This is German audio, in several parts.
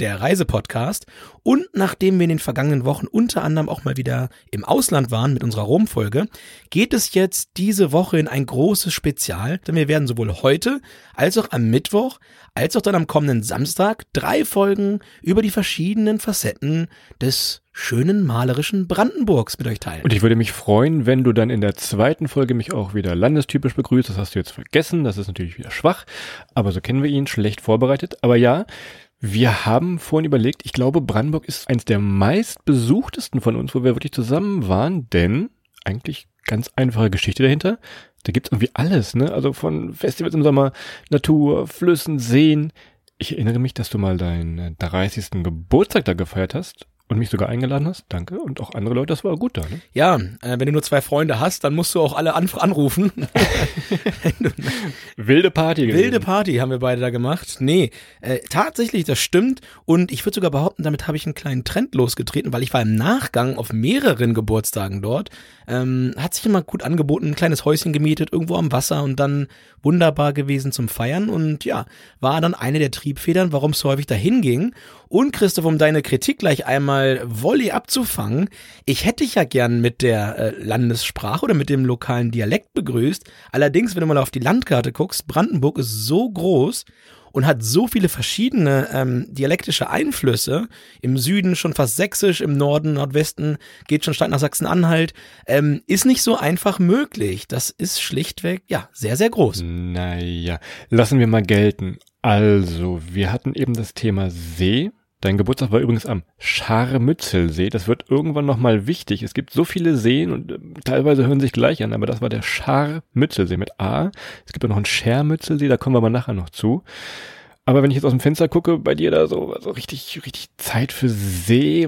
der Reisepodcast. Und nachdem wir in den vergangenen Wochen unter anderem auch mal wieder im Ausland waren mit unserer Rom-Folge, geht es jetzt diese Woche in ein großes Spezial, denn wir werden sowohl heute als auch am Mittwoch, als auch dann am kommenden Samstag drei Folgen über die verschiedenen Facetten des schönen malerischen Brandenburgs mit euch teilen. Und ich würde mich freuen, wenn du dann in der zweiten Folge mich auch wieder landestypisch begrüßt. Das hast du jetzt vergessen. Das ist natürlich wieder schwach. Aber so kennen wir ihn, schlecht vorbereitet. Aber ja, wir haben vorhin überlegt, ich glaube, Brandenburg ist eins der meistbesuchtesten von uns, wo wir wirklich zusammen waren, denn eigentlich ganz einfache Geschichte dahinter. Da gibt's irgendwie alles, ne? Also von Festivals im Sommer, Natur, Flüssen, Seen. Ich erinnere mich, dass du mal deinen 30. Geburtstag da gefeiert hast und mich sogar eingeladen hast. Danke. Und auch andere Leute, das war gut da. Ne? Ja, äh, wenn du nur zwei Freunde hast, dann musst du auch alle an anrufen. Wilde Party. Wilde gewesen. Party haben wir beide da gemacht. Nee, äh, tatsächlich, das stimmt. Und ich würde sogar behaupten, damit habe ich einen kleinen Trend losgetreten, weil ich war im Nachgang auf mehreren Geburtstagen dort. Ähm, hat sich immer gut angeboten, ein kleines Häuschen gemietet, irgendwo am Wasser und dann wunderbar gewesen zum Feiern. Und ja, war dann eine der Triebfedern, warum es so häufig dahin ging. Und Christoph, um deine Kritik gleich einmal Volley abzufangen, ich hätte dich ja gern mit der äh, Landessprache oder mit dem lokalen Dialekt begrüßt. Allerdings, wenn du mal auf die Landkarte guckst, Brandenburg ist so groß und hat so viele verschiedene ähm, dialektische Einflüsse. Im Süden schon fast sächsisch, im Norden, Nordwesten geht schon stark nach Sachsen-Anhalt. Ähm, ist nicht so einfach möglich. Das ist schlichtweg, ja, sehr, sehr groß. Naja, lassen wir mal gelten. Also, wir hatten eben das Thema See Dein Geburtstag war übrigens am Scharmützelsee. Das wird irgendwann nochmal wichtig. Es gibt so viele Seen und äh, teilweise hören sich gleich an, aber das war der Scharmützelsee mit A. Es gibt auch noch einen Schermützelsee, da kommen wir aber nachher noch zu. Aber wenn ich jetzt aus dem Fenster gucke, bei dir da so, so richtig, richtig Zeit für See,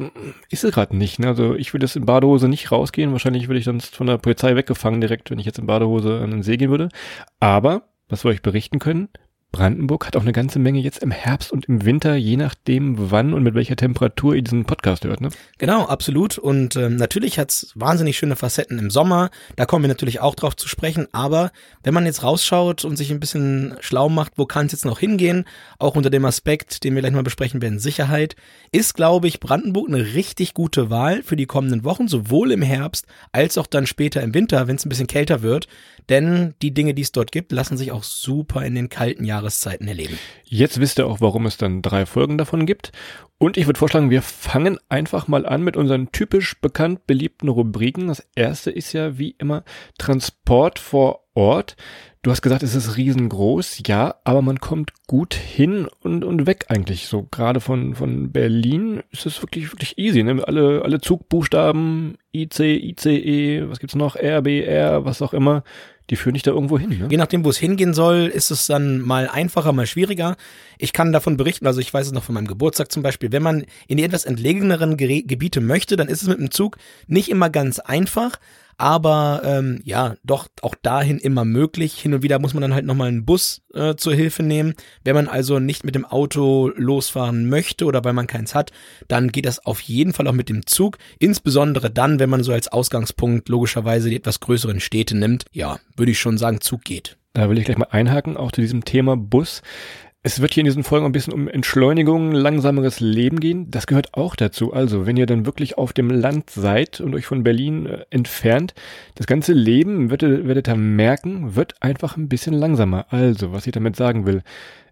ist es gerade nicht. Ne? Also ich würde jetzt in Badehose nicht rausgehen. Wahrscheinlich würde ich sonst von der Polizei weggefangen direkt, wenn ich jetzt in Badehose an den See gehen würde. Aber, was wir euch berichten können, Brandenburg hat auch eine ganze Menge jetzt im Herbst und im Winter, je nachdem wann und mit welcher Temperatur ihr diesen Podcast hört, ne? Genau, absolut. Und ähm, natürlich hat's wahnsinnig schöne Facetten im Sommer. Da kommen wir natürlich auch drauf zu sprechen. Aber wenn man jetzt rausschaut und sich ein bisschen schlau macht, wo kann es jetzt noch hingehen, auch unter dem Aspekt, den wir gleich mal besprechen werden, Sicherheit, ist, glaube ich, Brandenburg eine richtig gute Wahl für die kommenden Wochen, sowohl im Herbst als auch dann später im Winter, wenn es ein bisschen kälter wird. Denn die Dinge, die es dort gibt, lassen sich auch super in den kalten Jahreszeiten erleben. Jetzt wisst ihr auch, warum es dann drei Folgen davon gibt. Und ich würde vorschlagen, wir fangen einfach mal an mit unseren typisch bekannt beliebten Rubriken. Das erste ist ja wie immer Transport vor Ort. Du hast gesagt, es ist riesengroß, ja, aber man kommt gut hin und, und weg eigentlich. So gerade von, von Berlin ist es wirklich, wirklich easy. Ne? Alle, alle Zugbuchstaben, IC, ICE, was gibt's noch, RBR, was auch immer, die führen dich da irgendwo hin. Ne? Je nachdem, wo es hingehen soll, ist es dann mal einfacher, mal schwieriger. Ich kann davon berichten, also ich weiß es noch von meinem Geburtstag zum Beispiel, wenn man in die etwas entlegeneren Gebiete möchte, dann ist es mit dem Zug nicht immer ganz einfach, aber ähm, ja, doch auch dahin immer möglich. Hin und wieder muss man dann halt nochmal einen Bus äh, zur Hilfe nehmen. Wenn man also nicht mit dem Auto losfahren möchte oder weil man keins hat, dann geht das auf jeden Fall auch mit dem Zug. Insbesondere dann, wenn man so als Ausgangspunkt logischerweise die etwas größeren Städte nimmt. Ja, würde ich schon sagen, Zug geht. Da will ich gleich mal einhaken, auch zu diesem Thema Bus. Es wird hier in diesen Folgen ein bisschen um Entschleunigung, langsameres Leben gehen. Das gehört auch dazu. Also, wenn ihr dann wirklich auf dem Land seid und euch von Berlin äh, entfernt, das ganze Leben werdet, werdet ihr merken, wird einfach ein bisschen langsamer. Also, was ich damit sagen will.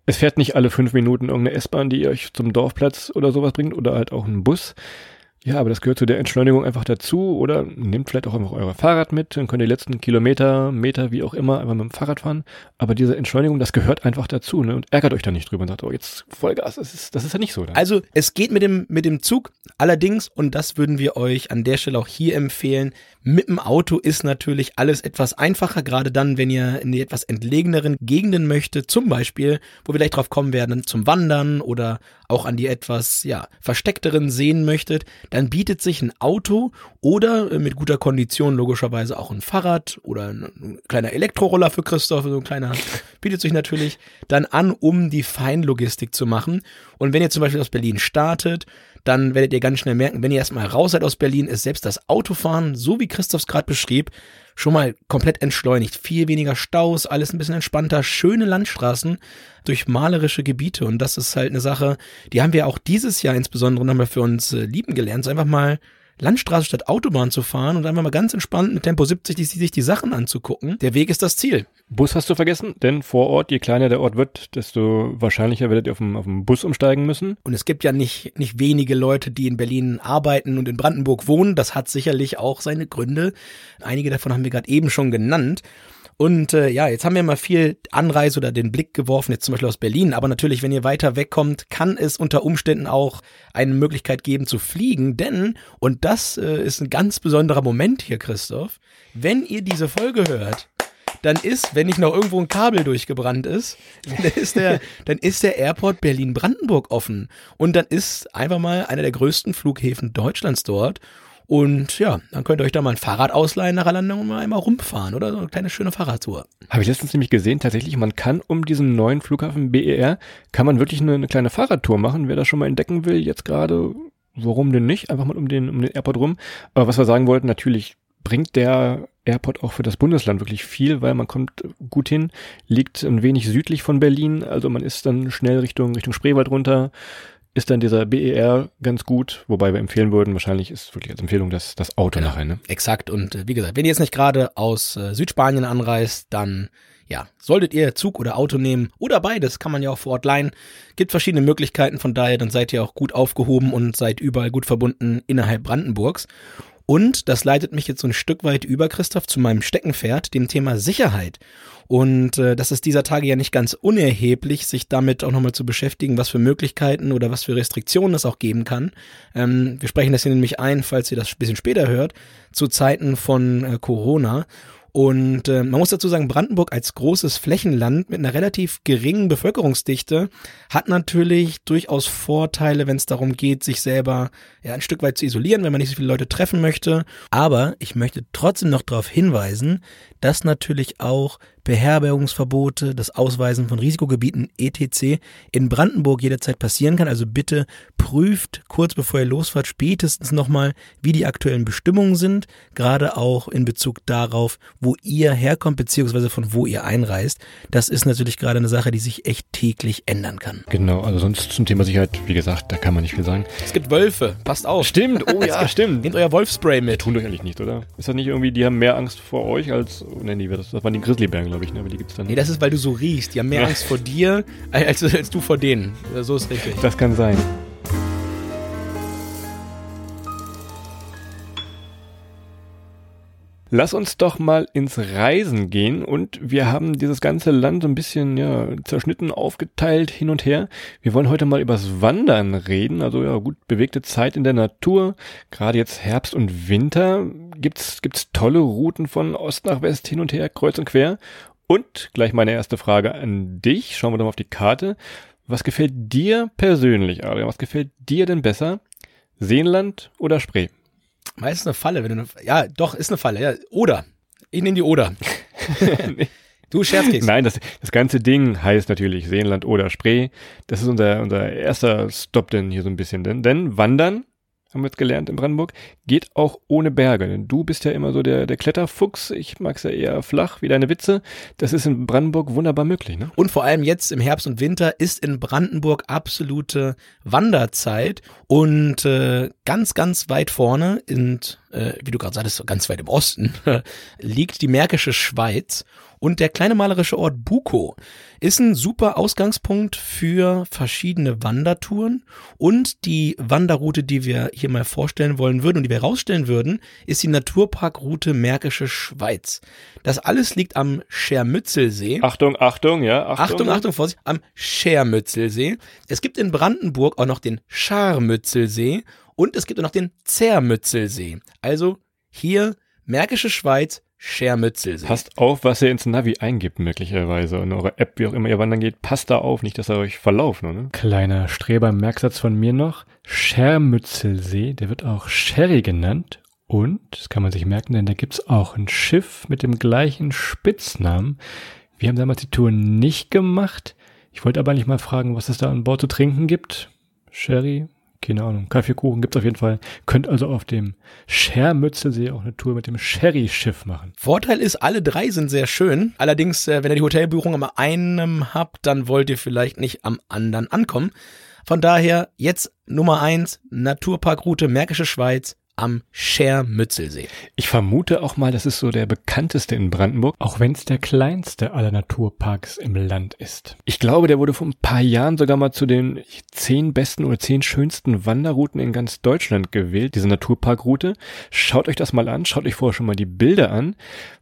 Es fährt nicht alle fünf Minuten irgendeine S-Bahn, die euch zum Dorfplatz oder sowas bringt oder halt auch ein Bus. Ja, aber das gehört zu der Entschleunigung einfach dazu oder nehmt vielleicht auch einfach euer Fahrrad mit, dann könnt ihr die letzten Kilometer, Meter, wie auch immer, einfach mit dem Fahrrad fahren. Aber diese Entschleunigung, das gehört einfach dazu, ne? Und ärgert euch da nicht drüber und sagt, oh, jetzt Vollgas. Das ist, das ist ja nicht so. Dann. Also es geht mit dem, mit dem Zug. Allerdings, und das würden wir euch an der Stelle auch hier empfehlen, mit dem Auto ist natürlich alles etwas einfacher, gerade dann, wenn ihr in die etwas entlegeneren Gegenden möchtet, zum Beispiel, wo wir gleich drauf kommen werden, zum Wandern oder auch an die etwas, ja, versteckteren Seen möchtet, dann bietet sich ein Auto oder äh, mit guter Kondition logischerweise auch ein Fahrrad oder ein kleiner Elektroroller für Christoph, so ein kleiner, bietet sich natürlich dann an, um die Feinlogistik zu machen. Und wenn ihr zum Beispiel aus Berlin startet, dann werdet ihr ganz schnell merken, wenn ihr erstmal raus seid aus Berlin, ist selbst das Autofahren, so wie Christophs gerade beschrieb, schon mal komplett entschleunigt. Viel weniger Staus, alles ein bisschen entspannter, schöne Landstraßen durch malerische Gebiete. Und das ist halt eine Sache, die haben wir auch dieses Jahr insbesondere nochmal für uns äh, lieben gelernt. So einfach mal Landstraße statt Autobahn zu fahren und einfach mal ganz entspannt mit Tempo 70 die, sich die Sachen anzugucken. Der Weg ist das Ziel. Bus hast du vergessen, denn vor Ort, je kleiner der Ort wird, desto wahrscheinlicher werdet ihr auf dem, auf dem Bus umsteigen müssen. Und es gibt ja nicht, nicht wenige Leute, die in Berlin arbeiten und in Brandenburg wohnen. Das hat sicherlich auch seine Gründe. Einige davon haben wir gerade eben schon genannt. Und äh, ja, jetzt haben wir mal viel Anreise oder den Blick geworfen, jetzt zum Beispiel aus Berlin. Aber natürlich, wenn ihr weiter wegkommt, kann es unter Umständen auch eine Möglichkeit geben zu fliegen. Denn, und das äh, ist ein ganz besonderer Moment hier, Christoph, wenn ihr diese Folge hört, dann ist, wenn nicht noch irgendwo ein Kabel durchgebrannt ist, dann ist der, dann ist der Airport Berlin-Brandenburg offen. Und dann ist einfach mal einer der größten Flughäfen Deutschlands dort. Und ja, dann könnt ihr euch da mal ein Fahrrad ausleihen nach der Landung und mal einmal rumfahren oder so eine kleine schöne Fahrradtour. Habe ich letztens nämlich gesehen, tatsächlich, man kann um diesen neuen Flughafen BER, kann man wirklich eine, eine kleine Fahrradtour machen. Wer das schon mal entdecken will, jetzt gerade, warum denn nicht? Einfach mal um den, um den Airport rum. Aber was wir sagen wollten, natürlich bringt der Airport auch für das Bundesland wirklich viel, weil man kommt gut hin, liegt ein wenig südlich von Berlin, also man ist dann schnell Richtung, Richtung Spreewald runter, ist dann dieser BER ganz gut, wobei wir empfehlen würden, wahrscheinlich ist wirklich als Empfehlung das, das Auto Genau. nachher, ne? Exakt. Und äh, wie gesagt, wenn ihr jetzt nicht gerade aus äh, Südspanien anreist, dann ja, solltet ihr Zug oder Auto nehmen oder beides, kann man ja auch vor Ort leihen. Gibt verschiedene Möglichkeiten, von daher dann seid ihr auch gut aufgehoben und seid überall gut verbunden innerhalb Brandenburgs. Und das leitet mich jetzt so ein Stück weit über, Christoph, zu meinem Steckenpferd, dem Thema Sicherheit. Und äh, das ist dieser Tage ja nicht ganz unerheblich, sich damit auch nochmal zu beschäftigen, was für Möglichkeiten oder was für Restriktionen es auch geben kann. Ähm, wir sprechen das hier nämlich ein, falls ihr das ein bisschen später hört, zu Zeiten von äh, Corona. Und äh, man muss dazu sagen, Brandenburg als großes Flächenland mit einer relativ geringen Bevölkerungsdichte hat natürlich durchaus Vorteile, wenn es darum geht, sich selber ja, ein Stück weit zu isolieren, wenn man nicht so viele Leute treffen möchte. Aber ich möchte trotzdem noch darauf hinweisen, dass natürlich auch Beherbergungsverbote, das Ausweisen von Risikogebieten etc. in Brandenburg jederzeit passieren kann. Also bitte prüft kurz bevor ihr losfahrt spätestens nochmal, wie die aktuellen Bestimmungen sind, gerade auch in Bezug darauf, wo ihr herkommt beziehungsweise von wo ihr einreist. Das ist natürlich gerade eine Sache, die sich echt täglich ändern kann. Genau, also sonst zum Thema Sicherheit, wie gesagt, da kann man nicht viel sagen. Es gibt Wölfe, passt auf. Stimmt, oh ja, stimmt. Nehmt euer Wolfspray mit. Tun doch eigentlich nicht, oder? Ist das nicht irgendwie, die haben mehr Angst vor euch als, oh, nee, nee, das, das waren die Grizzlybären, glaube ich, ne, aber die gibt's dann Nee, das ist, weil du so riechst. Die haben mehr Ja. Angst vor dir, als, als du vor denen. So ist richtig. Das kann sein. Lass uns doch mal ins Reisen gehen und wir haben dieses ganze Land so ein bisschen ja, zerschnitten, aufgeteilt hin und her. Wir wollen heute mal übers Wandern reden, also ja gut bewegte Zeit in der Natur. Gerade jetzt Herbst und Winter gibt's gibt's tolle Routen von Ost nach West hin und her, kreuz und quer. Und gleich meine erste Frage an dich. Schauen wir doch mal auf die Karte. Was gefällt dir persönlich, Adrian? Was gefällt dir denn besser? Seenland oder Spree? Meistens eine Falle, wenn du eine, ja, doch, ist eine Falle, ja. Oder. Ich nehme die Oder. du Scherzkeks. Nein, das, das ganze Ding heißt natürlich Seenland oder Spree. Das ist unser, unser erster Stop denn hier so ein bisschen. Denn, denn Wandern, haben wir jetzt gelernt in Brandenburg, geht auch ohne Berge. Denn du bist ja immer so der, der Kletterfuchs. Ich mag's ja eher flach, wie deine Witze. Das ist in Brandenburg wunderbar möglich, ne? Und vor allem jetzt im Herbst und Winter ist in Brandenburg absolute Wanderzeit und äh, ganz, ganz weit vorne sind äh, wie du gerade sagtest, ganz weit im Osten, liegt die Märkische Schweiz und der kleine malerische Ort Buko ist ein super Ausgangspunkt für verschiedene Wandertouren und die Wanderroute, die wir hier mal vorstellen wollen würden und die wir rausstellen würden, ist die Naturparkroute Märkische Schweiz. Das alles liegt am Schermützelsee. Achtung, Achtung, ja. Achtung, Achtung, Achtung, Vorsicht, am Schermützelsee. Es gibt in Brandenburg auch noch den Scharmützelsee und es gibt auch noch den Zermützelsee. Also hier Märkische Schweiz, Schermützelsee. Passt auf, was ihr ins Navi eingibt, möglicherweise. Und eure App, wie auch immer ihr wandern geht, passt da auf, nicht, dass ihr euch verlauft, ne? Kleiner Streber-Merksatz von mir noch. Schermützelsee, der wird auch Sherry genannt. Und, das kann man sich merken, denn da gibt's auch ein Schiff mit dem gleichen Spitznamen. Wir haben damals die Tour nicht gemacht. Ich wollte aber nicht mal fragen, was es da an Bord zu trinken gibt. Sherry, keine Ahnung, Kaffeekuchen gibt's auf jeden Fall. Könnt also auf dem Schermützelsee auch eine Tour mit dem Sherry-Schiff machen. Vorteil ist, alle drei sind sehr schön. Allerdings, äh, wenn ihr die Hotelbuchung am einem habt, dann wollt ihr vielleicht nicht am anderen ankommen. Von daher jetzt Nummer eins, Naturparkroute Märkische Schweiz am Schermützelsee. Ich vermute auch mal, das ist so der bekannteste in Brandenburg, auch wenn es der kleinste aller Naturparks im Land ist. Ich glaube, der wurde vor ein paar Jahren sogar mal zu den zehn besten oder zehn schönsten Wanderrouten in ganz Deutschland gewählt, diese Naturparkroute. Schaut euch das mal an, schaut euch vorher schon mal die Bilder an.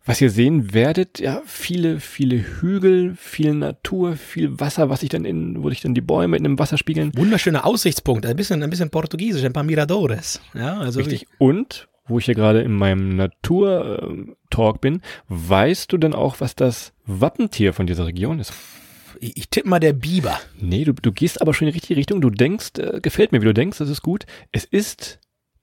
Was ihr sehen werdet, ja, viele, viele Hügel, viel Natur, viel Wasser, was sich dann in, wo sich dann die Bäume in dem Wasser spiegeln. Wunderschöner Aussichtspunkt, ein bisschen, ein bisschen portugiesisch, ein paar Miradores. Ja, also Richtig. Und, wo ich hier gerade in meinem Natur-Talk bin, weißt du denn auch, was das Wappentier von dieser Region ist? ich, ich tippe mal der Biber. Nee, du, du gehst aber schon in die richtige Richtung. Du denkst, äh, gefällt mir, wie du denkst, das ist gut. Es ist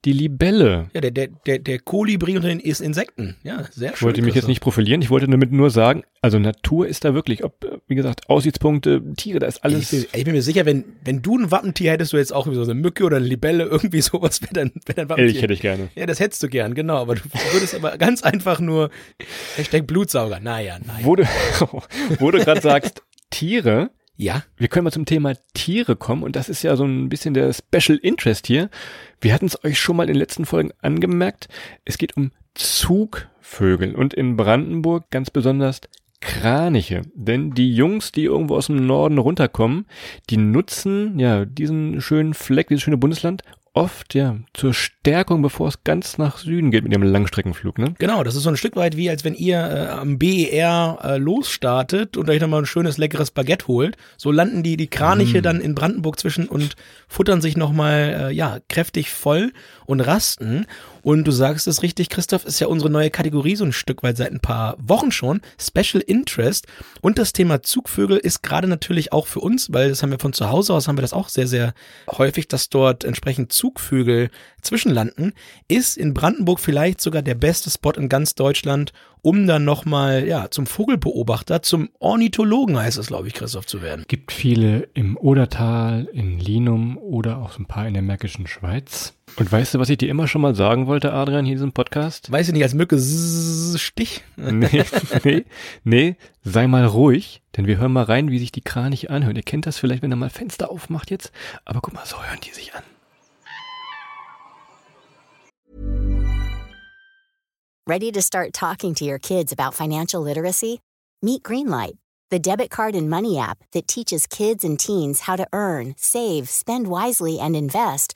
die Libelle. Ja, der, der, der, der Kolibri unter den Insekten. Ja, sehr schön. Ich wollte mich jetzt nicht profilieren, ich wollte damit nur sagen, also Natur ist da wirklich, ob, wie gesagt, Aussichtspunkte, Tiere, da ist alles. Ich bin, ich bin mir sicher, wenn, wenn du ein Wappentier hättest, du jetzt auch so eine Mücke oder eine Libelle, irgendwie sowas wäre dann, wär dein Wappentier. Elch hätte ich gerne. Ja, das hättest du gern, genau. Aber du würdest aber ganz einfach nur Hashtag Blutsauger. Naja, nein. Wo du, wo du gerade sagst, Tiere, Ja, Wir können mal zum Thema Tiere kommen und das ist ja so ein bisschen der Special Interest hier. Wir hatten es euch schon mal in den letzten Folgen angemerkt. Es geht um Zugvögel und in Brandenburg ganz besonders Kraniche. Denn die Jungs, die irgendwo aus dem Norden runterkommen, die nutzen ja diesen schönen Fleck, dieses schöne Bundesland oft ja zur Stärkung, bevor es ganz nach Süden geht mit dem Langstreckenflug, ne? genau. Das ist so ein Stück weit wie, als wenn ihr äh, am BER äh, losstartet und euch dann mal ein schönes, leckeres Baguette holt. So landen die, die Kraniche dann in Brandenburg zwischen und futtern sich nochmal, äh, ja, kräftig voll und rasten. Und du sagst es richtig, Christoph, ist ja unsere neue Kategorie so ein Stück weit seit ein paar Wochen schon. Special Interest. Und das Thema Zugvögel ist gerade natürlich auch für uns, weil das haben wir von zu Hause aus, haben wir das auch sehr, sehr häufig, dass dort entsprechend Zugvögel zwischenlanden, ist in Brandenburg vielleicht sogar der beste Spot in ganz Deutschland, um dann nochmal, ja, zum Vogelbeobachter, zum Ornithologen heißt es, glaube ich, Christoph, zu werden. Gibt viele im Odertal, in Linum oder auch so ein paar in der Märkischen Schweiz. Und weißt du, was ich dir immer schon mal sagen wollte, Adrian, hier in diesem Podcast? Weiß ich nicht, als Mücke Stich. Nee, nee, nee, sei mal ruhig, denn wir hören mal rein, wie sich die Kraniche anhören. Ihr kennt das vielleicht, wenn er mal Fenster aufmacht jetzt, aber guck mal, so hören die sich an. Ready to start talking to your kids about financial literacy? Meet Greenlight, the debit card and money app that teaches kids and teens how to earn, save, spend wisely, and invest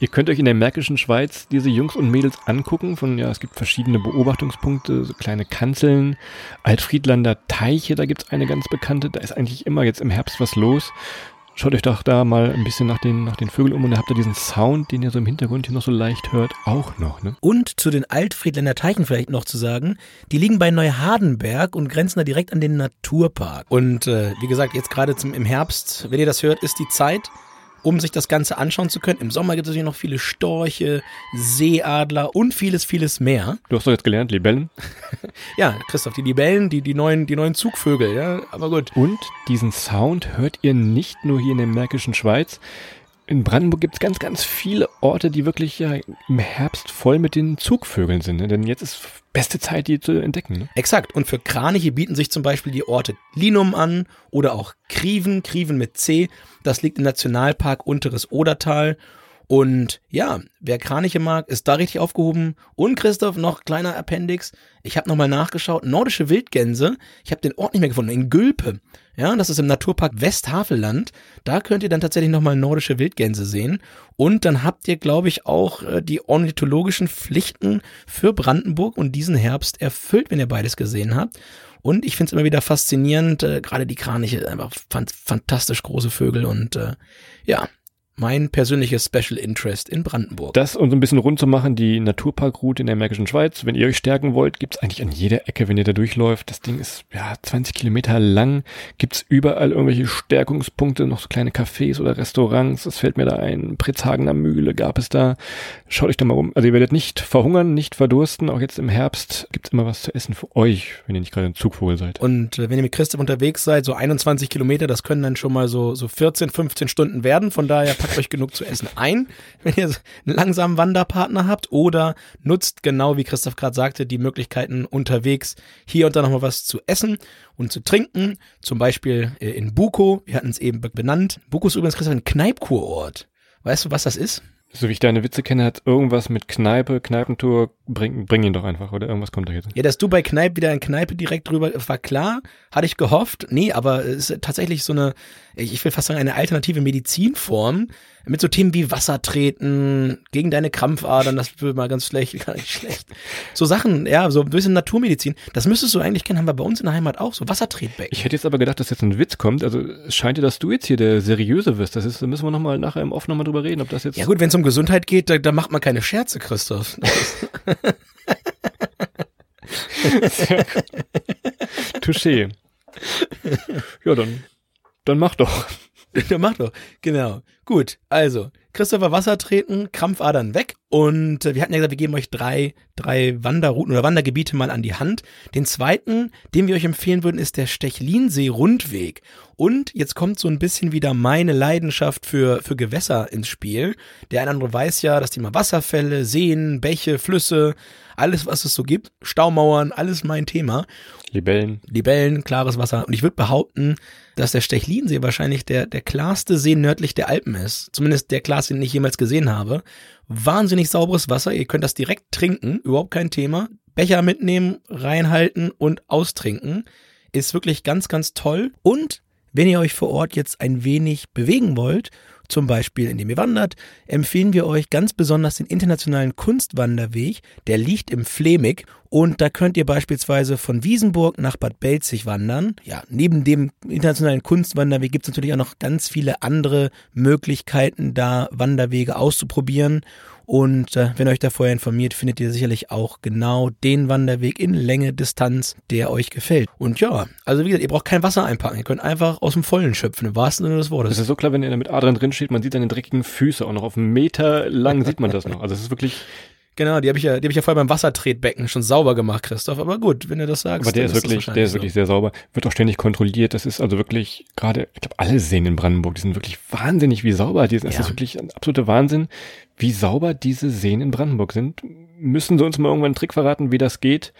Ihr könnt euch in der Märkischen Schweiz diese Jungs und Mädels angucken. Von ja, es gibt verschiedene Beobachtungspunkte, so kleine Kanzeln, Altfriedlander Teiche, da gibt's eine ganz bekannte. Da ist eigentlich immer jetzt im Herbst was los. Schaut euch doch da mal ein bisschen nach den, nach den Vögeln um und da habt ihr diesen Sound, den ihr so im Hintergrund hier noch so leicht hört, auch noch. Ne? Und zu den Altfriedländer Teichen vielleicht noch zu sagen, die liegen bei Neuhardenberg und grenzen da direkt an den Naturpark. Und äh, wie gesagt, jetzt gerade im Herbst, wenn ihr das hört, ist die Zeit. Um sich das Ganze anschauen zu können. Im Sommer gibt es natürlich noch viele Storche, Seeadler und vieles, vieles mehr. Du hast doch jetzt gelernt, Libellen. Ja, Christoph, die Libellen, die, die neuen, die neuen Zugvögel, ja, aber gut. Und diesen Sound hört ihr nicht nur hier in der Märkischen Schweiz. In Brandenburg gibt es ganz, ganz viele Orte, die wirklich ja im Herbst voll mit den Zugvögeln sind. Ne? Denn jetzt ist beste Zeit, die zu entdecken. Ne? Exakt. Und für Kraniche bieten sich zum Beispiel die Orte Linum an oder auch Kriven, Kriven mit C. Das liegt im Nationalpark Unteres Odertal. Und ja, wer Kraniche mag, ist da richtig aufgehoben. Und Christoph, noch kleiner Appendix. Ich habe nochmal nachgeschaut. Nordische Wildgänse. Ich habe den Ort nicht mehr gefunden. In Gülpe. Ja, das ist im Naturpark Westhavelland. Da könnt ihr dann tatsächlich nochmal nordische Wildgänse sehen. Und dann habt ihr, glaube ich, auch äh, die ornithologischen Pflichten für Brandenburg und diesen Herbst erfüllt, wenn ihr beides gesehen habt. Und ich finde es immer wieder faszinierend, äh, gerade die Kraniche, einfach fan fantastisch große Vögel und äh, ja, mein persönliches Special Interest in Brandenburg. Das, um so ein bisschen rund zu machen, die Naturparkroute in der Märkischen Schweiz. Wenn ihr euch stärken wollt, gibt's eigentlich an jeder Ecke, wenn ihr da durchläuft. Das Ding ist ja 20 Kilometer lang. Gibt's überall irgendwelche Stärkungspunkte, noch so kleine Cafés oder Restaurants. Das fällt mir da ein. Pritzhagener Mühle gab es da. Schaut euch da mal um. Also ihr werdet nicht verhungern, nicht verdursten. Auch jetzt im Herbst gibt's immer was zu essen für euch, wenn ihr nicht gerade ein Zugvogel seid. Und wenn ihr mit Christoph unterwegs seid, so 21 Kilometer, das können dann schon mal so, so 14, 15 Stunden werden. Von daher packt euch genug zu essen ein, wenn ihr einen langsamen Wanderpartner habt oder nutzt genau wie Christoph gerade sagte, die Möglichkeiten unterwegs hier und da nochmal was zu essen und zu trinken. Zum Beispiel äh, in Buko, wir hatten es eben benannt. Buko ist übrigens Christoph ein Kneipkurort. Weißt du, was das ist? So wie ich deine Witze kenne, hat irgendwas mit Kneipe, Kneipentour, bring, bring ihn doch einfach, oder irgendwas kommt da jetzt. Ja, dass du bei Kneipe wieder in Kneipe direkt drüber, war klar, hatte ich gehofft. Nee, aber es ist tatsächlich so eine, ich will fast sagen, eine alternative Medizinform mit so Themen wie Wasser treten, gegen deine Krampfadern, das wird mal ganz schlecht, gar nicht schlecht. So Sachen, ja, so ein bisschen Naturmedizin. Das müsstest du eigentlich kennen, haben wir bei uns in der Heimat auch, so Wassertretbecken. Ich hätte jetzt aber gedacht, dass jetzt ein Witz kommt. Also es scheint dir, dass du jetzt hier der Seriöse wirst. Das ist, da müssen wir nochmal nachher im Off nochmal drüber reden, ob das jetzt. Ja gut, wenn es um Gesundheit geht, da, da macht man keine Scherze, Christoph. Touché. Ja, dann, dann mach doch. Ja, mach doch. Genau. Gut. Also, Christopher Wasser treten, Krampfadern weg. Und äh, wir hatten ja gesagt, wir geben euch drei, drei Wanderrouten oder Wandergebiete mal an die Hand. Den zweiten, den wir euch empfehlen würden, ist der Stechlinsee-Rundweg. Und jetzt kommt so ein bisschen wieder meine Leidenschaft für, für Gewässer ins Spiel. Der eine andere weiß ja, das Thema Wasserfälle, Seen, Bäche, Flüsse, alles, was es so gibt, Staumauern, alles mein Thema. Libellen. Libellen, klares Wasser. Und ich würde behaupten, dass der Stechlinsee wahrscheinlich der, der klarste See nördlich der Alpen ist. Zumindest der klarste, den ich jemals gesehen habe. Wahnsinnig sauberes Wasser. Ihr könnt das direkt trinken. Überhaupt kein Thema. Becher mitnehmen, reinhalten und austrinken. Ist wirklich ganz, ganz toll. Und wenn ihr euch vor Ort jetzt ein wenig bewegen wollt, zum Beispiel indem ihr wandert, empfehlen wir euch ganz besonders den internationalen Kunstwanderweg. Der liegt im Flemig und da könnt ihr beispielsweise von Wiesenburg nach Bad Belzig wandern. Ja, neben dem internationalen Kunstwanderweg gibt es natürlich auch noch ganz viele andere Möglichkeiten, da Wanderwege auszuprobieren. Und äh, wenn euch da vorher informiert, findet ihr sicherlich auch genau den Wanderweg in Länge, Distanz, der euch gefällt. Und ja, also wie gesagt, ihr braucht kein Wasser einpacken. Ihr könnt einfach aus dem Vollen schöpfen, im wahrsten Sinne des Wortes. Das ist so klar, wenn ihr da mit Adrian drin steht, man sieht seine dreckigen Füße auch noch auf einen Meter lang sieht man das noch. Also es ist wirklich Genau, die habe ich ja, die habe ich ja vorher beim Wassertretbecken schon sauber gemacht, Christoph. Aber gut, wenn du das sagst. Aber der ist wirklich, der ist wirklich sehr sauber. Wird auch ständig kontrolliert. Das ist also wirklich gerade, ich glaube, alle Seen in Brandenburg, die sind wirklich wahnsinnig, wie sauber die sind. Das Ja. ist wirklich ein absoluter Wahnsinn, wie sauber diese Seen in Brandenburg sind. Müssen sie uns mal irgendwann einen Trick verraten, wie das geht?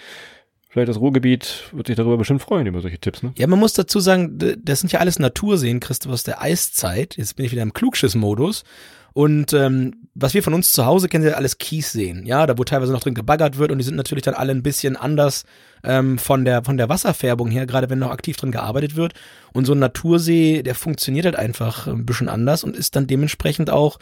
Vielleicht das Ruhrgebiet wird sich darüber bestimmt freuen, über solche Tipps, ne? Ja, man muss dazu sagen, das sind ja alles Naturseen, Christoph, aus der Eiszeit. Jetzt bin ich wieder im Klugschiss-Modus. Und ähm, was wir von uns zu Hause kennen, sind ja alles Kiesseen, ja, da wo teilweise noch drin gebaggert wird und die sind natürlich dann alle ein bisschen anders ähm, von der von der Wasserfärbung her, gerade wenn noch aktiv drin gearbeitet wird. Und so ein Natursee, der funktioniert halt einfach ein bisschen anders und ist dann dementsprechend auch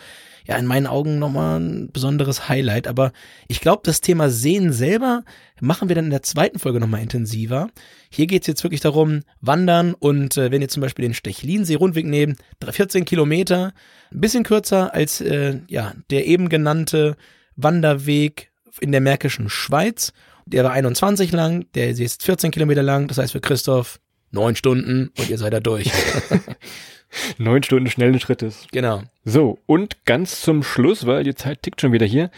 ja in meinen Augen nochmal ein besonderes Highlight. Aber ich glaube, das Thema Seen selber machen wir dann in der zweiten Folge nochmal intensiver. Hier geht's jetzt wirklich darum, wandern und äh, wenn ihr zum Beispiel den Stechlinsee-Rundweg nehmt, 14 Kilometer, ein bisschen kürzer als äh, ja, der eben genannte Wanderweg in der Märkischen Schweiz. Der war 21 lang, der ist 14 Kilometer lang, das heißt für Christoph neun Stunden und ihr seid da durch. Neun Stunden schnellen Schrittes. genau. So, und ganz zum Schluss, weil die Zeit tickt schon wieder hier.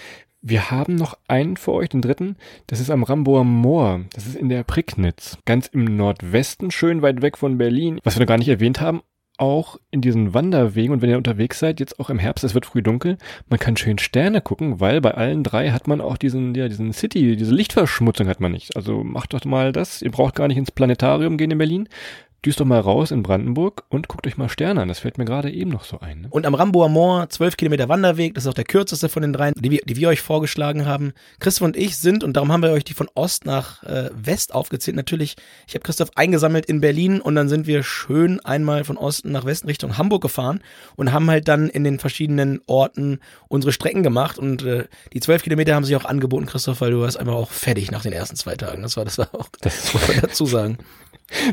Wir haben noch einen für euch, den dritten. Das ist am Ramboer Moor. Das ist in der Prignitz. Ganz im Nordwesten, schön weit weg von Berlin. Was wir noch gar nicht erwähnt haben, auch in diesen Wanderwegen und wenn ihr unterwegs seid, jetzt auch im Herbst, es wird früh dunkel, man kann schön Sterne gucken, weil bei allen drei hat man auch diesen, ja, diesen City, diese Lichtverschmutzung hat man nicht. Also macht doch mal das. Ihr braucht gar nicht ins Planetarium gehen in Berlin düst doch mal raus in Brandenburg und guckt euch mal Sterne an. Das fällt mir gerade eben noch so ein. Ne? Und am Ramboer Moor, 12 Kilometer Wanderweg, das ist auch der kürzeste von den dreien, die wir, die wir euch vorgeschlagen haben. Christoph und ich sind, und darum haben wir euch die von Ost nach äh, West aufgezählt, natürlich, ich habe Christoph eingesammelt in Berlin und dann sind wir schön einmal von Osten nach Westen Richtung Hamburg gefahren und haben halt dann in den verschiedenen Orten unsere Strecken gemacht und äh, die 12 Kilometer haben sich auch angeboten, Christoph, weil du warst einfach auch fertig nach den ersten zwei Tagen. Das war das war auch, das muss man dazu sagen.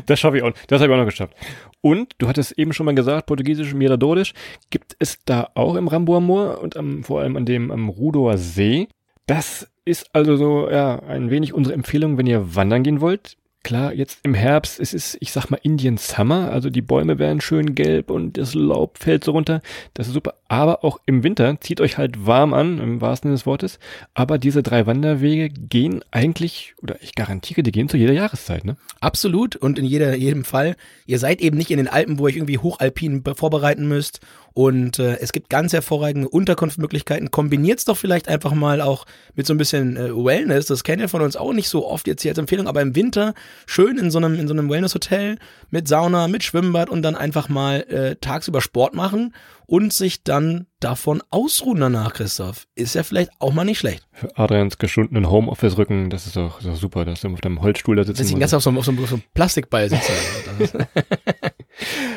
Das schaffe ich auch. Das habe ich auch noch geschafft. Und du hattest eben schon mal gesagt, Portugiesisch Miradores. Gibt es da auch im Ramboer und am, vor allem an dem am Rudower See. Das ist also so ja ein wenig unsere Empfehlung, wenn ihr wandern gehen wollt. Klar, jetzt im Herbst, es ist, ich sag mal, Indian Summer, also die Bäume werden schön gelb und das Laub fällt so runter. Das ist super. Aber auch im Winter zieht euch halt warm an, im wahrsten Sinne des Wortes. Aber diese drei Wanderwege gehen eigentlich, oder ich garantiere, die gehen zu jeder Jahreszeit, ne? Absolut und in jeder, jedem Fall. Ihr seid eben nicht in den Alpen, wo ihr euch irgendwie hochalpin be- vorbereiten müsst. Und äh, es gibt ganz hervorragende Unterkunftsmöglichkeiten. Kombiniert's doch vielleicht einfach mal auch mit so ein bisschen äh, Wellness. Das kennt ihr von uns auch nicht so oft jetzt hier als Empfehlung, aber im Winter schön in so einem, in so einem Wellness-Hotel mit Sauna, mit Schwimmbad und dann einfach mal äh, tagsüber Sport machen und sich dann davon ausruhen danach, Christoph. Ist ja vielleicht auch mal nicht schlecht. Für Adrians geschundenen Homeoffice-Rücken, das ist doch, ist doch super, dass du auf deinem Holzstuhl da sitzen Dass ich ganz auf so, einem- auf so, auf so einem Plastikball sitze.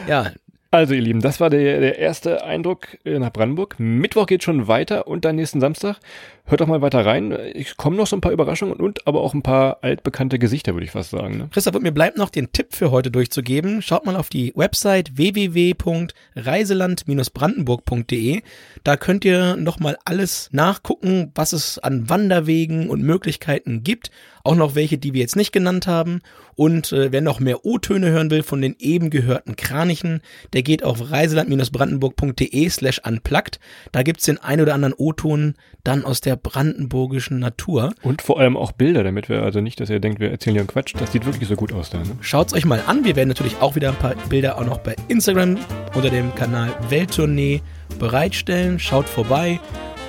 ja, Also ihr Lieben, das war der, der erste Eindruck äh, nach Brandenburg. Mittwoch geht schon weiter und dann nächsten Samstag. Hört doch mal weiter rein. Ich komme noch so ein paar Überraschungen und aber auch ein paar altbekannte Gesichter, würde ich fast sagen. Ne? Christoph, und mir bleibt noch den Tipp für heute durchzugeben. Schaut mal auf die Website www.reiseland-brandenburg.de. Da könnt ihr nochmal alles nachgucken, was es an Wanderwegen und Möglichkeiten gibt. Auch noch welche, die wir jetzt nicht genannt haben. Und äh, wer noch mehr O-Töne hören will von den eben gehörten Kranichen, der geht auf reiseland-brandenburg.de slash unplugged. Da gibt's den ein oder anderen O-Ton dann aus der brandenburgischen Natur. Und vor allem auch Bilder, damit wir also nicht, dass ihr denkt, wir erzählen hier einen Quatsch. Das sieht wirklich so gut aus da. Ne? Schaut's euch mal an. Wir werden natürlich auch wieder ein paar Bilder auch noch bei Instagram unter dem Kanal Welttournee bereitstellen. Schaut vorbei.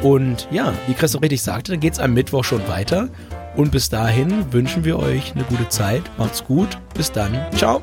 Und ja, wie Christoph richtig sagte, dann geht's am Mittwoch schon weiter. Und bis dahin wünschen wir euch eine gute Zeit. Macht's gut. Bis dann. Ciao.